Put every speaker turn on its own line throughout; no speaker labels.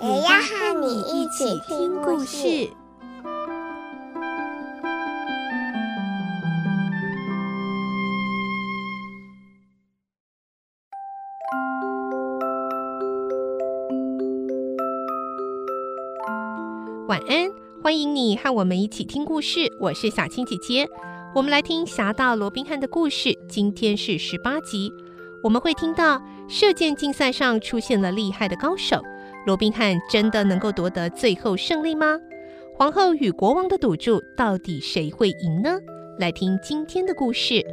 也要和你一起听故事。
晚安，欢迎你和我们一起听故事。我是小青姐姐，我们来听《侠盗罗宾汉》的故事。今天是十八集，我们会听到射箭竞赛上出现了厉害的高手。罗宾汉真的能够夺得最后胜利吗？皇后与国王的赌注，到底谁会赢呢？来听今天的故事。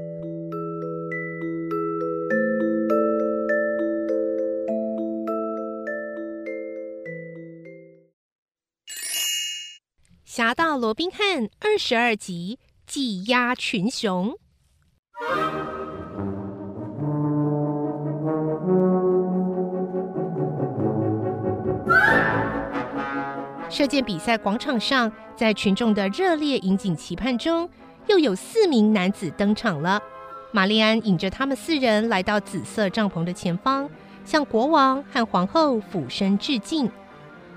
侠盗罗宾汉二十二集，技压群雄。射箭比赛广场上，在群众的热烈引颈期盼中，又有四名男子登场了。玛丽安引着他们四人来到紫色帐篷的前方，向国王和皇后俯身致敬。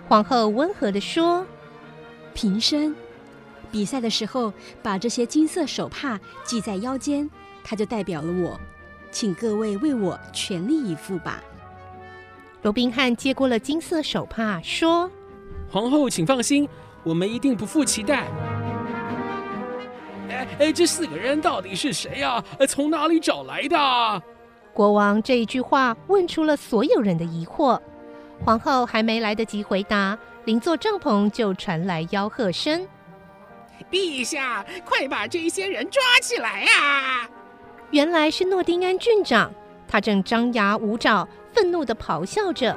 皇后温和地说。
平身，比赛的时候把这些金色手帕系在腰间，它就代表了我，请各位为我全力以赴吧。
罗宾汉接过了金色手帕，说：“
皇后，请放心，我们一定不负期待。”哎哎，这四个人到底是谁呀？从哪里找来的？
国王这一句话问出了所有人的疑惑。皇后还没来得及回答。邻座帐篷就传来吆喝声：“
陛下，快把这些人抓起来啊！”
原来是诺丁安郡长，他正张牙舞爪，愤怒地咆哮着：“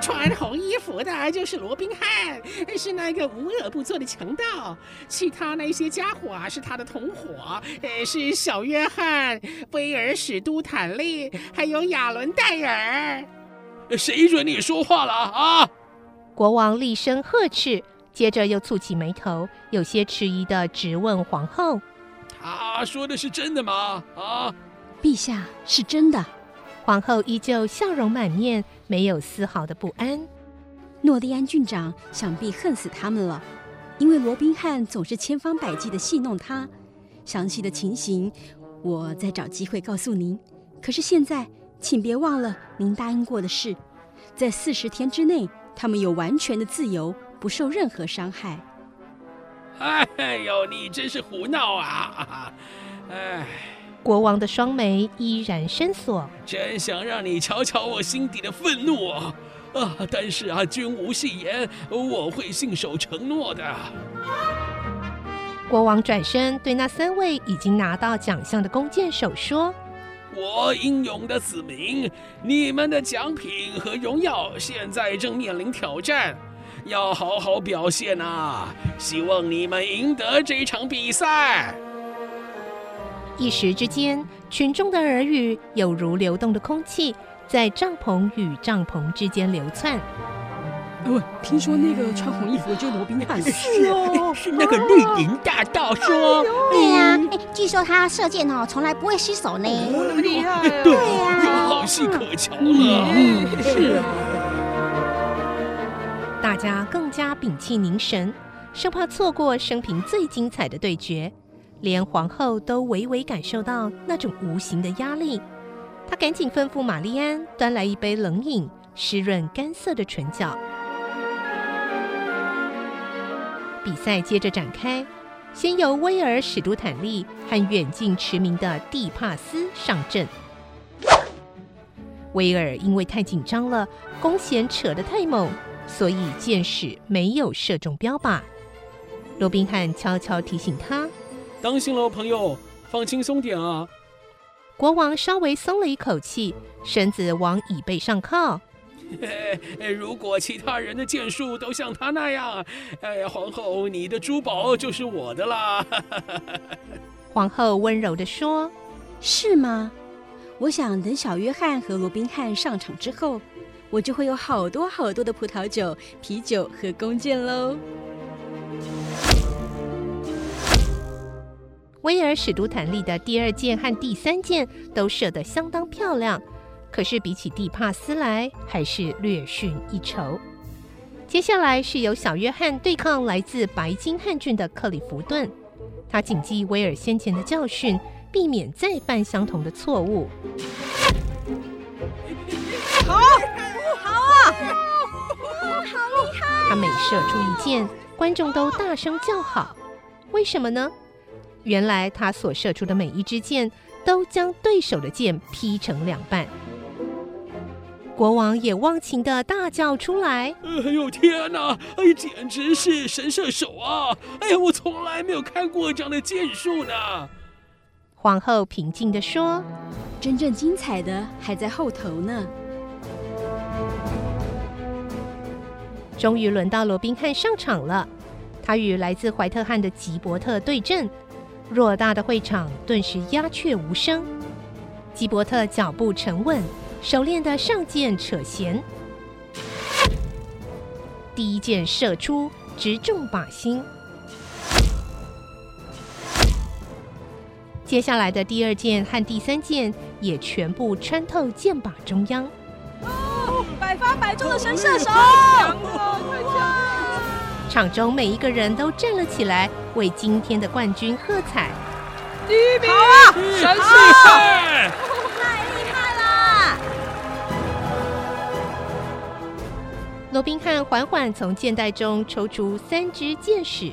穿红衣服的就是罗宾汉，是那个无恶不作的强盗；其他那些家伙啊，是他的同伙，呃是小约翰、威尔史都坦利，还有亚伦戴尔。
谁准你说话了啊？”
国王厉声呵斥，接着又蹙起眉头，有些迟疑的质问皇后：“
他说的是真的吗？”啊，
陛下是真的。
皇后依旧笑容满面，没有丝毫的不安。
诺丁安郡长想必恨死他们了，因为罗宾汉总是千方百计地戏弄他。详细的情形，我再找机会告诉您。可是现在，请别忘了您答应过的事，在四十天之内。他们有完全的自由，不受任何伤害。
哎呦，你真是胡闹啊！哎，
国王的双眉依然深锁，
真想让你瞧瞧我心底的愤怒啊！啊，但是啊，君无戏言，我会信守承诺的。
国王转身对那三位已经拿到奖项的弓箭手说。
我英勇的子民，你们的奖品和荣耀现在正面临挑战，要好好表现啊！希望你们赢得这场比赛。
一时之间，群众的耳语有如流动的空气，在帐篷与帐篷之间流窜。
哦，听说那个穿红衣服的就是罗宾汉，
是哦，是那个绿林大盗说，
对呀，哎，据说他射箭哦，从来不会失手呢，
那么厉害，
对呀，好戏可瞧了，
是。啊，
大家更加屏气凝神，生怕错过生平最精彩的对决，连皇后都微微感受到那种无形的压力，她赶紧吩咐玛丽安端来一杯冷饮，湿润干涩的唇角。比赛接着展开，先由威尔史都坦利和远近驰名的蒂帕斯上阵。威尔因为太紧张了，弓弦扯得太猛，所以箭矢没有射中标靶。罗宾汉悄悄提醒他：“
当心喽，朋友，放轻松点啊！”
国王稍微松了一口气，身子往椅背上靠。
如果其他人的剑术都像他那样，哎，皇后，你的珠宝就是我的啦。
皇后温柔地说：“
是吗？我想等小约翰和罗宾汉上场之后，我就会有好多好多的葡萄酒、啤酒和弓箭喽。”
威尔史都坦利的第二箭和第三箭都射得相当漂亮。可是比起蒂帕斯来，还是略逊一筹。接下来是由小约翰对抗来自白金汉郡的克里夫顿，他谨记威尔先前的教训，避免再犯相同的错误。
好，好啊，好厉害！
他每射出一箭，观众都大声叫好。为什么呢？原来他所射出的每一支箭，都将对手的箭劈成两半。国王也忘情的大叫出来：“
哎呦天哪！哎，简直是神射手啊！哎呀，我从来没有看过这样的箭术呢。”
皇后平静的说：“
真正精彩的还在后头呢。”
终于轮到罗宾汉上场了，他与来自怀特汉的吉伯特对阵，偌大的会场顿时鸦雀无声。吉伯特脚步沉稳。熟练的上箭扯弦，第一箭射出，直中靶心。接下来的第二箭和第三箭也全部穿透箭靶中央。
哦，百发百中的神射手！
场中每一个人都站了起来，为今天的冠军喝彩。
第一名！好啊，神射手！
罗宾汉缓缓从箭袋中抽出三支箭矢，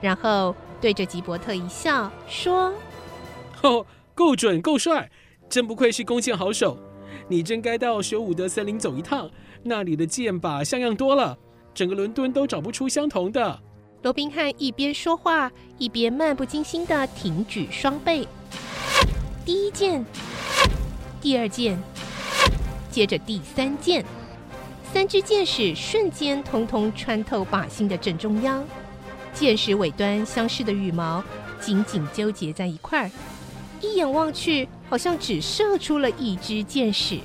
然后对着吉伯特一笑，说：“
哦，够准，够帅，真不愧是弓箭好手。你真该到休伍德森林走一趟，那里的箭靶像样多了，整个伦敦都找不出相同的。”
罗宾汉一边说话，一边漫不经心地挺举双臂。第一箭，第二箭，接着第三箭。三支箭矢瞬间通通穿透靶心的正中央，箭矢尾端相似的羽毛紧紧纠结在一块儿，一眼望去，好像只射出了一支箭矢。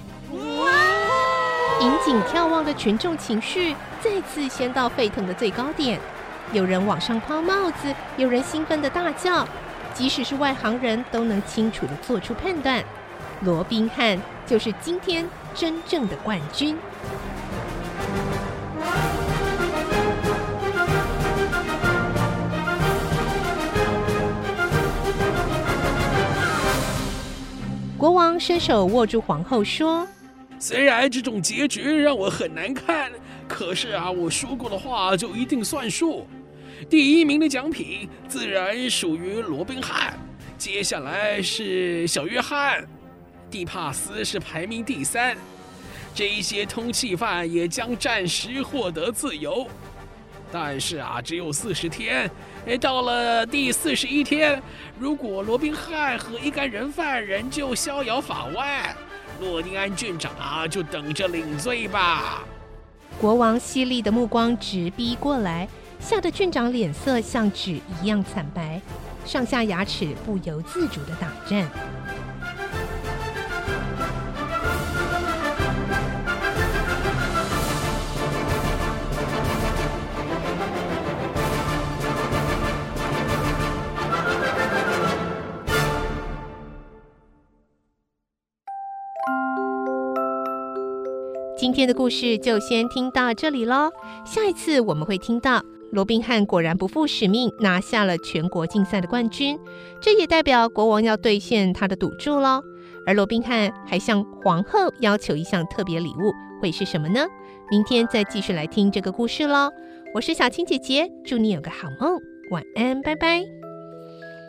哇！引颈眺望的群众情绪再次掀到沸腾的最高点，有人往上抛帽子，有人兴奋的大叫，即使是外行人都能清楚的做出判断：罗宾汉就是今天真正的冠军。国王伸手握住皇后，说：“
虽然这种结局让我很难看，可是啊，我说过的话就一定算数。第一名的奖品自然属于罗宾汉，接下来是小约翰，蒂帕斯是排名第三。这一些通缉犯也将暂时获得自由。但是啊，只有四十天。”哎，到了第四十一天，如果罗宾汉和一干人犯仍旧逍遥法外，诺丁安郡长啊，就等着领罪吧。
国王犀利的目光直逼过来，吓得郡长脸色像纸一样惨白，上下牙齿不由自主的打颤。今天的故事就先听到这里喽。下一次我们会听到罗宾汉果然不负使命，拿下了全国竞赛的冠军，这也代表国王要兑现他的赌注喽。而罗宾汉还向皇后要求一项特别礼物，会是什么呢？明天再继续来听这个故事喽。我是小青姐姐，祝你有个好梦，晚安，拜拜。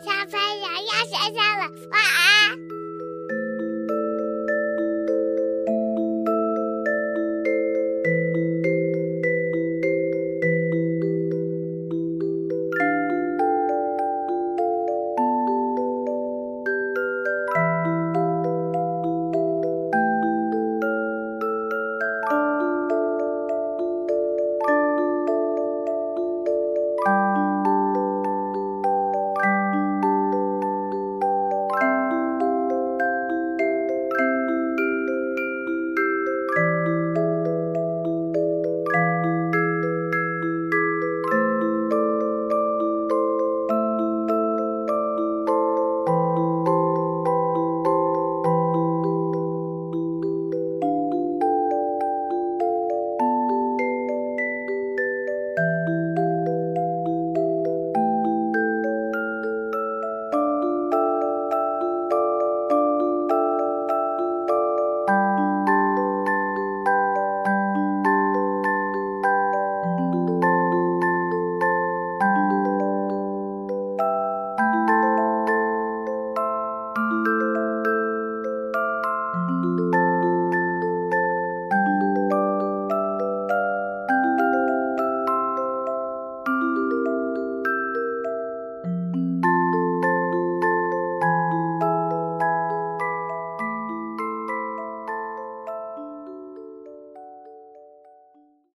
小朋友要睡觉了，晚安。